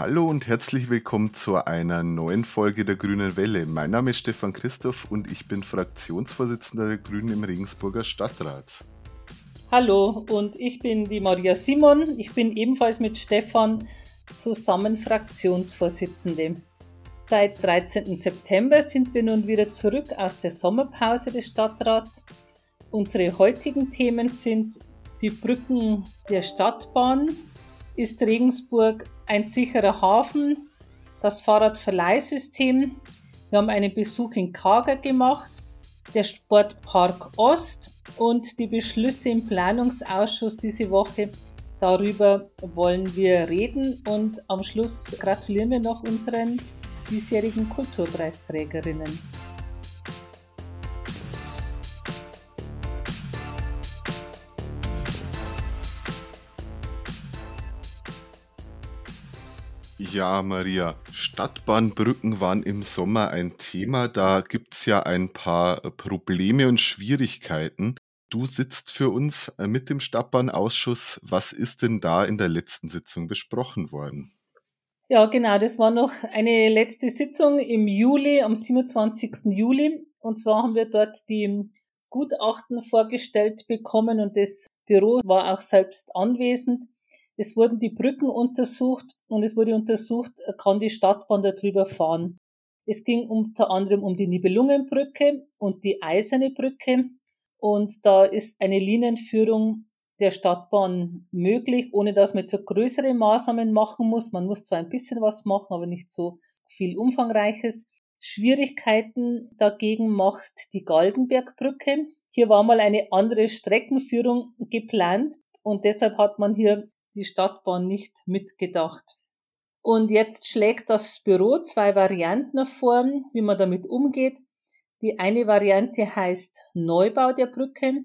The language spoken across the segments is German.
Hallo und herzlich willkommen zu einer neuen Folge der Grünen Welle. Mein Name ist Stefan Christoph und ich bin Fraktionsvorsitzender der Grünen im Regensburger Stadtrat. Hallo und ich bin die Maria Simon. Ich bin ebenfalls mit Stefan zusammen Fraktionsvorsitzende. Seit 13. September sind wir nun wieder zurück aus der Sommerpause des Stadtrats. Unsere heutigen Themen sind die Brücken der Stadtbahn, ist Regensburg ein sicherer Hafen, das Fahrradverleihsystem. Wir haben einen Besuch in Kager gemacht, der Sportpark Ost und die Beschlüsse im Planungsausschuss diese Woche. Darüber wollen wir reden und am Schluss gratulieren wir noch unseren diesjährigen Kulturpreisträgerinnen. Ja, Maria, Stadtbahnbrücken waren im Sommer ein Thema. Da gibt es ja ein paar Probleme und Schwierigkeiten. Du sitzt für uns äh, mit dem Stadtbahnausschuss. Was ist denn da in der letzten Sitzung besprochen worden? Ja, genau, das war noch eine letzte Sitzung im Juli, am 27. Juli. Und zwar haben wir dort die Gutachten vorgestellt bekommen und das Büro war auch selbst anwesend. Es wurden die Brücken untersucht und es wurde untersucht, kann die Stadtbahn darüber fahren. Es ging unter anderem um die Nibelungenbrücke und die Eiserne Brücke. Und da ist eine Linienführung der Stadtbahn möglich, ohne dass man so größere Maßnahmen machen muss. Man muss zwar ein bisschen was machen, aber nicht so viel Umfangreiches. Schwierigkeiten dagegen macht die Galgenbergbrücke. Hier war mal eine andere Streckenführung geplant und deshalb hat man hier die Stadtbahn nicht mitgedacht. Und jetzt schlägt das Büro zwei Varianten vor, wie man damit umgeht. Die eine Variante heißt Neubau der Brücke,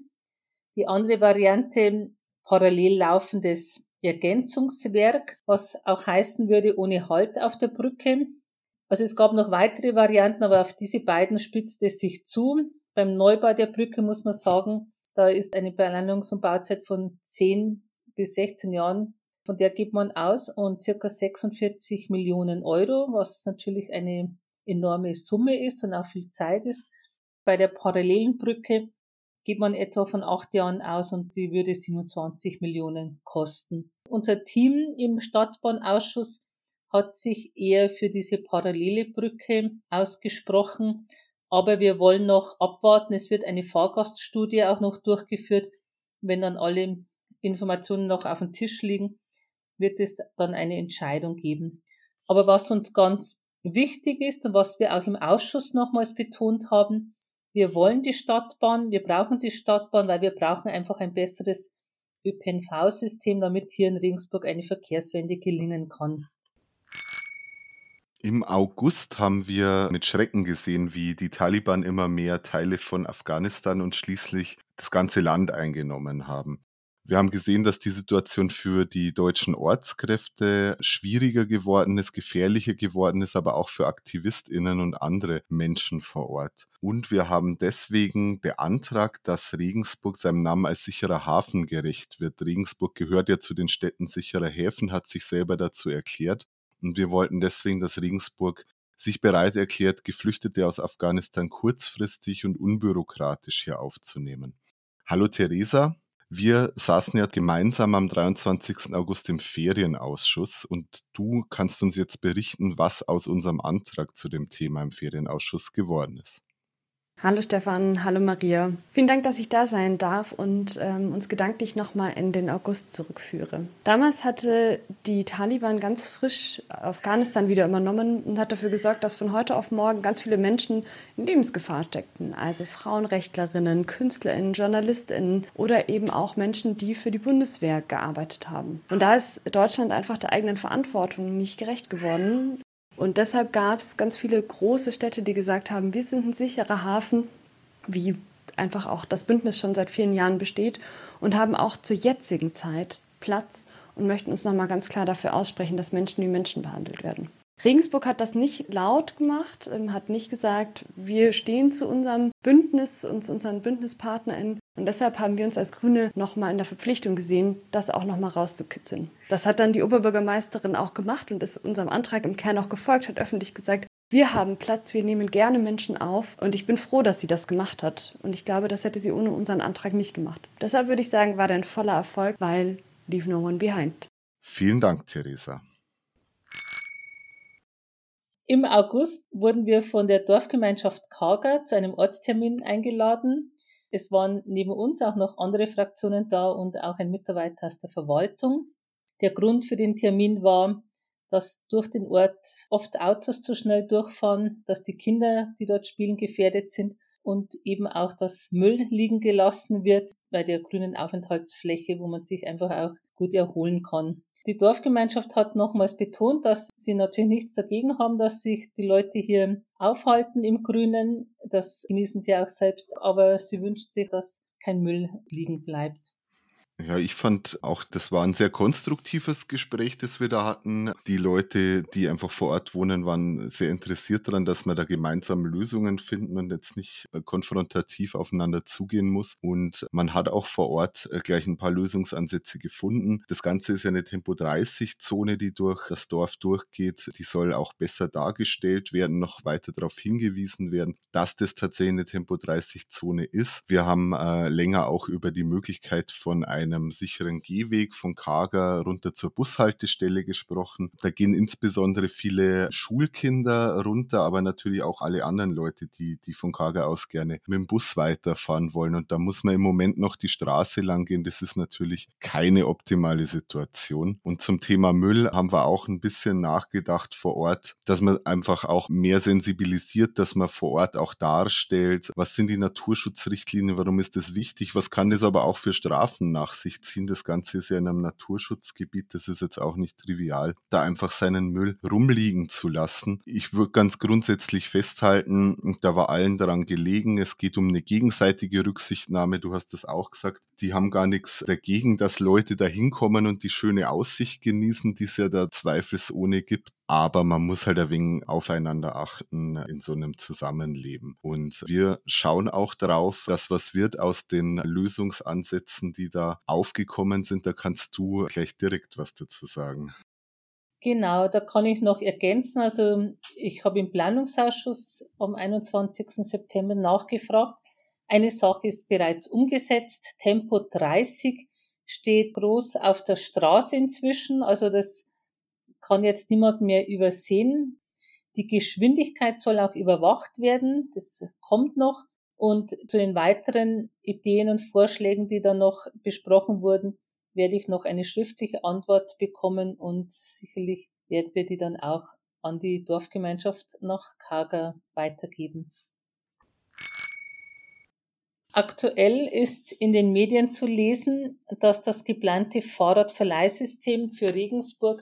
die andere Variante parallel laufendes Ergänzungswerk, was auch heißen würde ohne Halt auf der Brücke. Also es gab noch weitere Varianten, aber auf diese beiden spitzt es sich zu. Beim Neubau der Brücke muss man sagen, da ist eine Planungs- und Bauzeit von 10 bis 16 Jahren, von der gibt man aus und circa 46 Millionen Euro, was natürlich eine enorme Summe ist und auch viel Zeit ist. Bei der parallelen Brücke geht man etwa von acht Jahren aus und die würde 27 Millionen kosten. Unser Team im Stadtbahnausschuss hat sich eher für diese parallele Brücke ausgesprochen, aber wir wollen noch abwarten. Es wird eine Fahrgaststudie auch noch durchgeführt. Wenn dann alle Informationen noch auf dem Tisch liegen, wird es dann eine Entscheidung geben. Aber was uns ganz wichtig ist und was wir auch im Ausschuss nochmals betont haben, wir wollen die Stadtbahn, wir brauchen die Stadtbahn, weil wir brauchen einfach ein besseres ÖPNV-System, damit hier in Regensburg eine Verkehrswende gelingen kann. Im August haben wir mit Schrecken gesehen, wie die Taliban immer mehr Teile von Afghanistan und schließlich das ganze Land eingenommen haben. Wir haben gesehen, dass die Situation für die deutschen Ortskräfte schwieriger geworden ist, gefährlicher geworden ist, aber auch für Aktivistinnen und andere Menschen vor Ort. Und wir haben deswegen beantragt, dass Regensburg seinem Namen als sicherer Hafen gerecht wird. Regensburg gehört ja zu den Städten sicherer Häfen, hat sich selber dazu erklärt. Und wir wollten deswegen, dass Regensburg sich bereit erklärt, Geflüchtete aus Afghanistan kurzfristig und unbürokratisch hier aufzunehmen. Hallo Theresa, wir saßen ja gemeinsam am 23. August im Ferienausschuss und du kannst uns jetzt berichten, was aus unserem Antrag zu dem Thema im Ferienausschuss geworden ist. Hallo Stefan, hallo Maria. Vielen Dank, dass ich da sein darf und ähm, uns gedanklich nochmal in den August zurückführe. Damals hatte die Taliban ganz frisch Afghanistan wieder übernommen und hat dafür gesorgt, dass von heute auf morgen ganz viele Menschen in Lebensgefahr steckten. Also Frauenrechtlerinnen, Künstlerinnen, Journalistinnen oder eben auch Menschen, die für die Bundeswehr gearbeitet haben. Und da ist Deutschland einfach der eigenen Verantwortung nicht gerecht geworden. Und deshalb gab es ganz viele große Städte, die gesagt haben, wir sind ein sicherer Hafen, wie einfach auch das Bündnis schon seit vielen Jahren besteht und haben auch zur jetzigen Zeit Platz und möchten uns nochmal ganz klar dafür aussprechen, dass Menschen wie Menschen behandelt werden. Regensburg hat das nicht laut gemacht, ähm, hat nicht gesagt, wir stehen zu unserem Bündnis und zu unseren BündnispartnerInnen. Und deshalb haben wir uns als Grüne nochmal in der Verpflichtung gesehen, das auch nochmal rauszukitzeln. Das hat dann die Oberbürgermeisterin auch gemacht und ist unserem Antrag im Kern auch gefolgt, hat öffentlich gesagt, wir haben Platz, wir nehmen gerne Menschen auf und ich bin froh, dass sie das gemacht hat. Und ich glaube, das hätte sie ohne unseren Antrag nicht gemacht. Deshalb würde ich sagen, war der ein voller Erfolg, weil leave no one behind. Vielen Dank, Theresa. Im August wurden wir von der Dorfgemeinschaft Kager zu einem Ortstermin eingeladen. Es waren neben uns auch noch andere Fraktionen da und auch ein Mitarbeiter aus der Verwaltung. Der Grund für den Termin war, dass durch den Ort oft Autos zu schnell durchfahren, dass die Kinder, die dort spielen, gefährdet sind und eben auch, dass Müll liegen gelassen wird bei der grünen Aufenthaltsfläche, wo man sich einfach auch gut erholen kann. Die Dorfgemeinschaft hat nochmals betont, dass sie natürlich nichts dagegen haben, dass sich die Leute hier aufhalten im Grünen. Das genießen sie auch selbst, aber sie wünscht sich, dass kein Müll liegen bleibt. Ja, ich fand auch, das war ein sehr konstruktives Gespräch, das wir da hatten. Die Leute, die einfach vor Ort wohnen, waren sehr interessiert daran, dass wir da gemeinsam Lösungen finden und jetzt nicht äh, konfrontativ aufeinander zugehen muss. Und man hat auch vor Ort äh, gleich ein paar Lösungsansätze gefunden. Das Ganze ist ja eine Tempo-30-Zone, die durch das Dorf durchgeht. Die soll auch besser dargestellt werden, noch weiter darauf hingewiesen werden, dass das tatsächlich eine Tempo-30-Zone ist. Wir haben äh, länger auch über die Möglichkeit von einem einem sicheren Gehweg von Kager runter zur Bushaltestelle gesprochen. Da gehen insbesondere viele Schulkinder runter, aber natürlich auch alle anderen Leute, die, die von Kager aus gerne mit dem Bus weiterfahren wollen. Und da muss man im Moment noch die Straße lang gehen. Das ist natürlich keine optimale Situation. Und zum Thema Müll haben wir auch ein bisschen nachgedacht vor Ort, dass man einfach auch mehr sensibilisiert, dass man vor Ort auch darstellt, was sind die Naturschutzrichtlinien, warum ist das wichtig, was kann das aber auch für Strafen nach sich ziehen. Das Ganze ist ja in einem Naturschutzgebiet, das ist jetzt auch nicht trivial, da einfach seinen Müll rumliegen zu lassen. Ich würde ganz grundsätzlich festhalten, da war allen daran gelegen, es geht um eine gegenseitige Rücksichtnahme. Du hast das auch gesagt, die haben gar nichts dagegen, dass Leute da hinkommen und die schöne Aussicht genießen, die es ja da zweifelsohne gibt. Aber man muss halt ein wenig aufeinander achten in so einem Zusammenleben. Und wir schauen auch darauf, dass was wird aus den Lösungsansätzen, die da aufgekommen sind. Da kannst du gleich direkt was dazu sagen. Genau, da kann ich noch ergänzen. Also ich habe im Planungsausschuss am 21. September nachgefragt. Eine Sache ist bereits umgesetzt. Tempo 30 steht groß auf der Straße inzwischen. Also das kann jetzt niemand mehr übersehen. Die Geschwindigkeit soll auch überwacht werden. Das kommt noch. Und zu den weiteren Ideen und Vorschlägen, die da noch besprochen wurden, werde ich noch eine schriftliche Antwort bekommen und sicherlich werden wir die dann auch an die Dorfgemeinschaft nach Kager weitergeben. Aktuell ist in den Medien zu lesen, dass das geplante Fahrradverleihsystem für Regensburg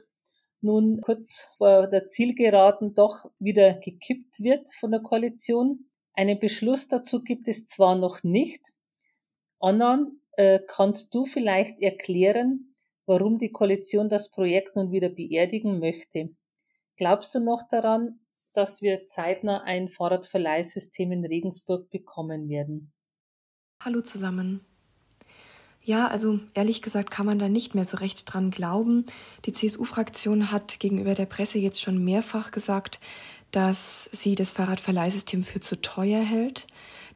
nun kurz vor der Zielgeraden doch wieder gekippt wird von der Koalition. Einen Beschluss dazu gibt es zwar noch nicht. Anna, äh, kannst du vielleicht erklären, warum die Koalition das Projekt nun wieder beerdigen möchte? Glaubst du noch daran, dass wir zeitnah ein Fahrradverleihsystem in Regensburg bekommen werden? Hallo zusammen. Ja, also ehrlich gesagt kann man da nicht mehr so recht dran glauben. Die CSU-Fraktion hat gegenüber der Presse jetzt schon mehrfach gesagt, dass sie das Fahrradverleihsystem für zu teuer hält,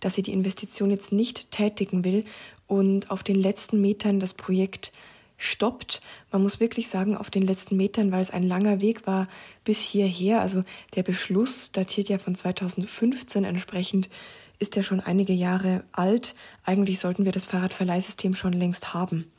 dass sie die Investition jetzt nicht tätigen will und auf den letzten Metern das Projekt stoppt. Man muss wirklich sagen, auf den letzten Metern, weil es ein langer Weg war bis hierher. Also der Beschluss datiert ja von 2015 entsprechend ist ja schon einige Jahre alt. Eigentlich sollten wir das Fahrradverleihsystem schon längst haben.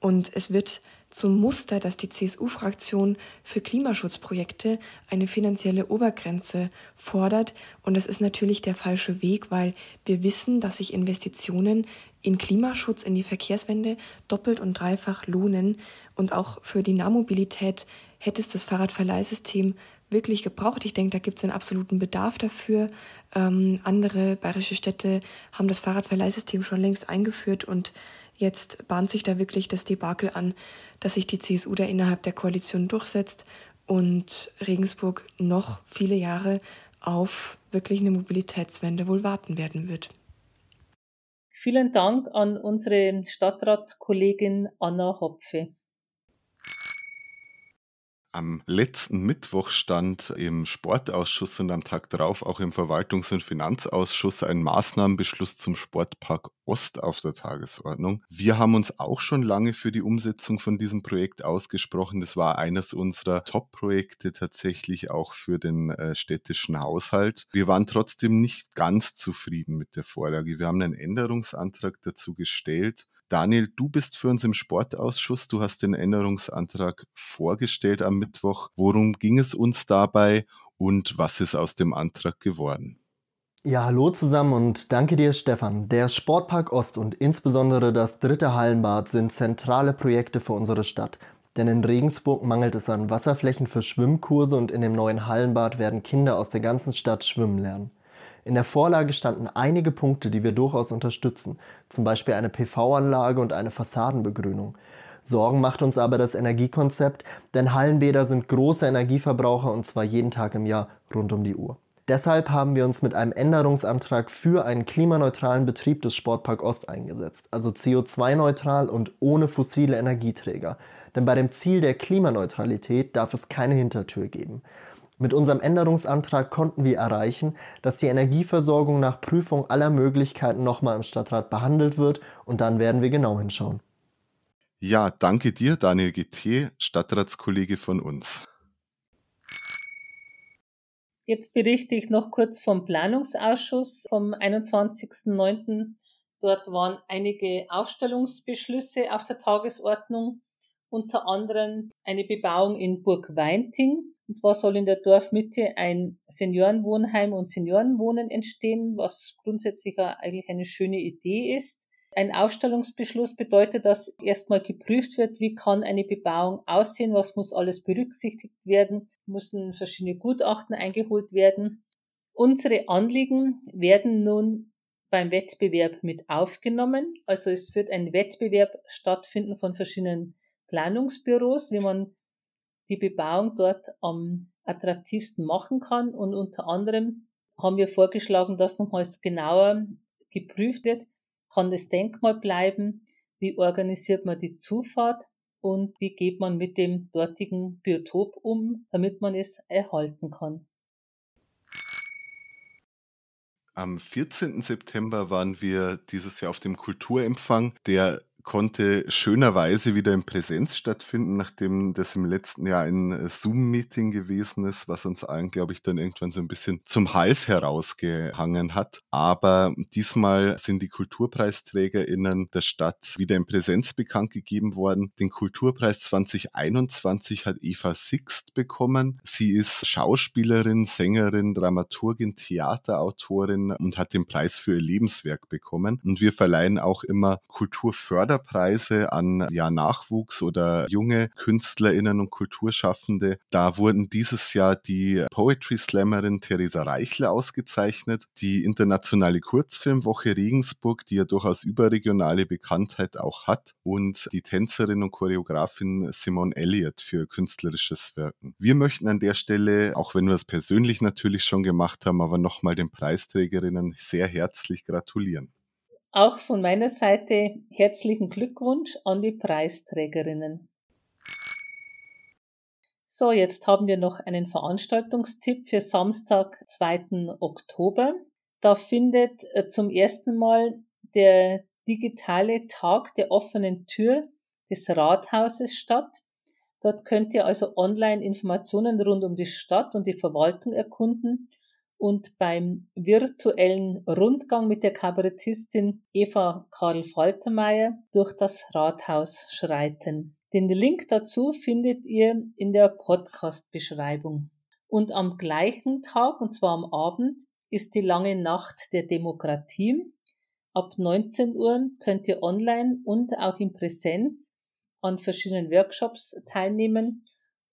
Und es wird zum Muster, dass die CSU-Fraktion für Klimaschutzprojekte eine finanzielle Obergrenze fordert. Und das ist natürlich der falsche Weg, weil wir wissen, dass sich Investitionen in Klimaschutz, in die Verkehrswende doppelt und dreifach lohnen. Und auch für die Nahmobilität hätte es das Fahrradverleihsystem wirklich gebraucht. Ich denke, da gibt es einen absoluten Bedarf dafür. Ähm, andere bayerische Städte haben das Fahrradverleihsystem schon längst eingeführt und jetzt bahnt sich da wirklich das Debakel an, dass sich die CSU da innerhalb der Koalition durchsetzt und Regensburg noch viele Jahre auf wirklich eine Mobilitätswende wohl warten werden wird. Vielen Dank an unsere Stadtratskollegin Anna Hopfe. Am letzten Mittwoch stand im Sportausschuss und am Tag darauf auch im Verwaltungs- und Finanzausschuss ein Maßnahmenbeschluss zum Sportpark Ost auf der Tagesordnung. Wir haben uns auch schon lange für die Umsetzung von diesem Projekt ausgesprochen. Das war eines unserer Top-Projekte tatsächlich auch für den äh, städtischen Haushalt. Wir waren trotzdem nicht ganz zufrieden mit der Vorlage. Wir haben einen Änderungsantrag dazu gestellt. Daniel, du bist für uns im Sportausschuss. Du hast den Änderungsantrag vorgestellt am Mittwoch. Worum ging es uns dabei und was ist aus dem Antrag geworden? Ja, hallo zusammen und danke dir, Stefan. Der Sportpark Ost und insbesondere das dritte Hallenbad sind zentrale Projekte für unsere Stadt. Denn in Regensburg mangelt es an Wasserflächen für Schwimmkurse und in dem neuen Hallenbad werden Kinder aus der ganzen Stadt schwimmen lernen. In der Vorlage standen einige Punkte, die wir durchaus unterstützen, zum Beispiel eine PV-Anlage und eine Fassadenbegrünung. Sorgen macht uns aber das Energiekonzept, denn Hallenbäder sind große Energieverbraucher und zwar jeden Tag im Jahr rund um die Uhr. Deshalb haben wir uns mit einem Änderungsantrag für einen klimaneutralen Betrieb des Sportpark Ost eingesetzt, also CO2-neutral und ohne fossile Energieträger. Denn bei dem Ziel der Klimaneutralität darf es keine Hintertür geben. Mit unserem Änderungsantrag konnten wir erreichen, dass die Energieversorgung nach Prüfung aller Möglichkeiten nochmal im Stadtrat behandelt wird und dann werden wir genau hinschauen. Ja, danke dir, Daniel GT, Stadtratskollege von uns. Jetzt berichte ich noch kurz vom Planungsausschuss vom 21.09. Dort waren einige Aufstellungsbeschlüsse auf der Tagesordnung, unter anderem eine Bebauung in Burg Weinting. Und zwar soll in der Dorfmitte ein Seniorenwohnheim und Seniorenwohnen entstehen, was grundsätzlich eigentlich eine schöne Idee ist. Ein Aufstellungsbeschluss bedeutet, dass erstmal geprüft wird, wie kann eine Bebauung aussehen, was muss alles berücksichtigt werden, müssen verschiedene Gutachten eingeholt werden. Unsere Anliegen werden nun beim Wettbewerb mit aufgenommen. Also es wird ein Wettbewerb stattfinden von verschiedenen Planungsbüros, wie man die Bebauung dort am attraktivsten machen kann. Und unter anderem haben wir vorgeschlagen, dass nochmals genauer geprüft wird, kann das Denkmal bleiben? Wie organisiert man die Zufahrt? Und wie geht man mit dem dortigen Biotop um, damit man es erhalten kann? Am 14. September waren wir dieses Jahr auf dem Kulturempfang, der konnte schönerweise wieder in Präsenz stattfinden, nachdem das im letzten Jahr ein äh, Zoom-Meeting gewesen ist, was uns allen, glaube ich, dann irgendwann so ein bisschen zum Hals herausgehangen hat. Aber diesmal sind die KulturpreisträgerInnen der Stadt wieder in Präsenz bekannt gegeben worden. Den Kulturpreis 2021 hat Eva Sixt bekommen. Sie ist Schauspielerin, Sängerin, Dramaturgin, Theaterautorin und hat den Preis für ihr Lebenswerk bekommen. Und wir verleihen auch immer Kulturförder Förderpreise an ja, Nachwuchs oder junge KünstlerInnen und Kulturschaffende. Da wurden dieses Jahr die Poetry Slammerin Theresa Reichler ausgezeichnet, die internationale Kurzfilmwoche Regensburg, die ja durchaus überregionale Bekanntheit auch hat, und die Tänzerin und Choreografin Simone Elliott für künstlerisches Wirken. Wir möchten an der Stelle, auch wenn wir es persönlich natürlich schon gemacht haben, aber nochmal den Preisträgerinnen sehr herzlich gratulieren. Auch von meiner Seite herzlichen Glückwunsch an die Preisträgerinnen. So, jetzt haben wir noch einen Veranstaltungstipp für Samstag, 2. Oktober. Da findet äh, zum ersten Mal der digitale Tag der offenen Tür des Rathauses statt. Dort könnt ihr also online Informationen rund um die Stadt und die Verwaltung erkunden und beim virtuellen Rundgang mit der Kabarettistin Eva Karl Faltermeier durch das Rathaus schreiten. Den Link dazu findet ihr in der Podcast-Beschreibung. Und am gleichen Tag, und zwar am Abend, ist die lange Nacht der Demokratie. Ab 19 Uhr könnt ihr online und auch in Präsenz an verschiedenen Workshops teilnehmen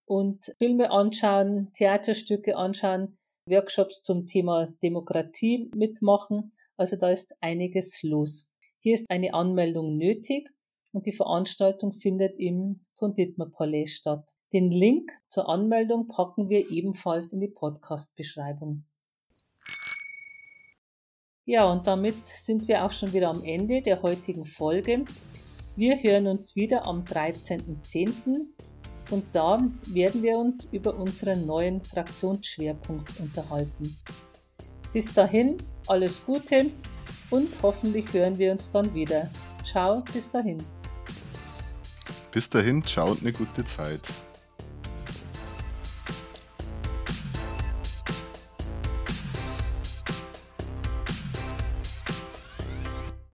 und Filme anschauen, Theaterstücke anschauen, Workshops zum Thema Demokratie mitmachen. Also da ist einiges los. Hier ist eine Anmeldung nötig und die Veranstaltung findet im Ton Palais statt. Den Link zur Anmeldung packen wir ebenfalls in die Podcast-Beschreibung. Ja, und damit sind wir auch schon wieder am Ende der heutigen Folge. Wir hören uns wieder am 13.10. und da werden wir uns über unseren neuen Fraktionsschwerpunkt unterhalten. Bis dahin alles Gute und hoffentlich hören wir uns dann wieder. Ciao, bis dahin. Bis dahin, ciao und eine gute Zeit.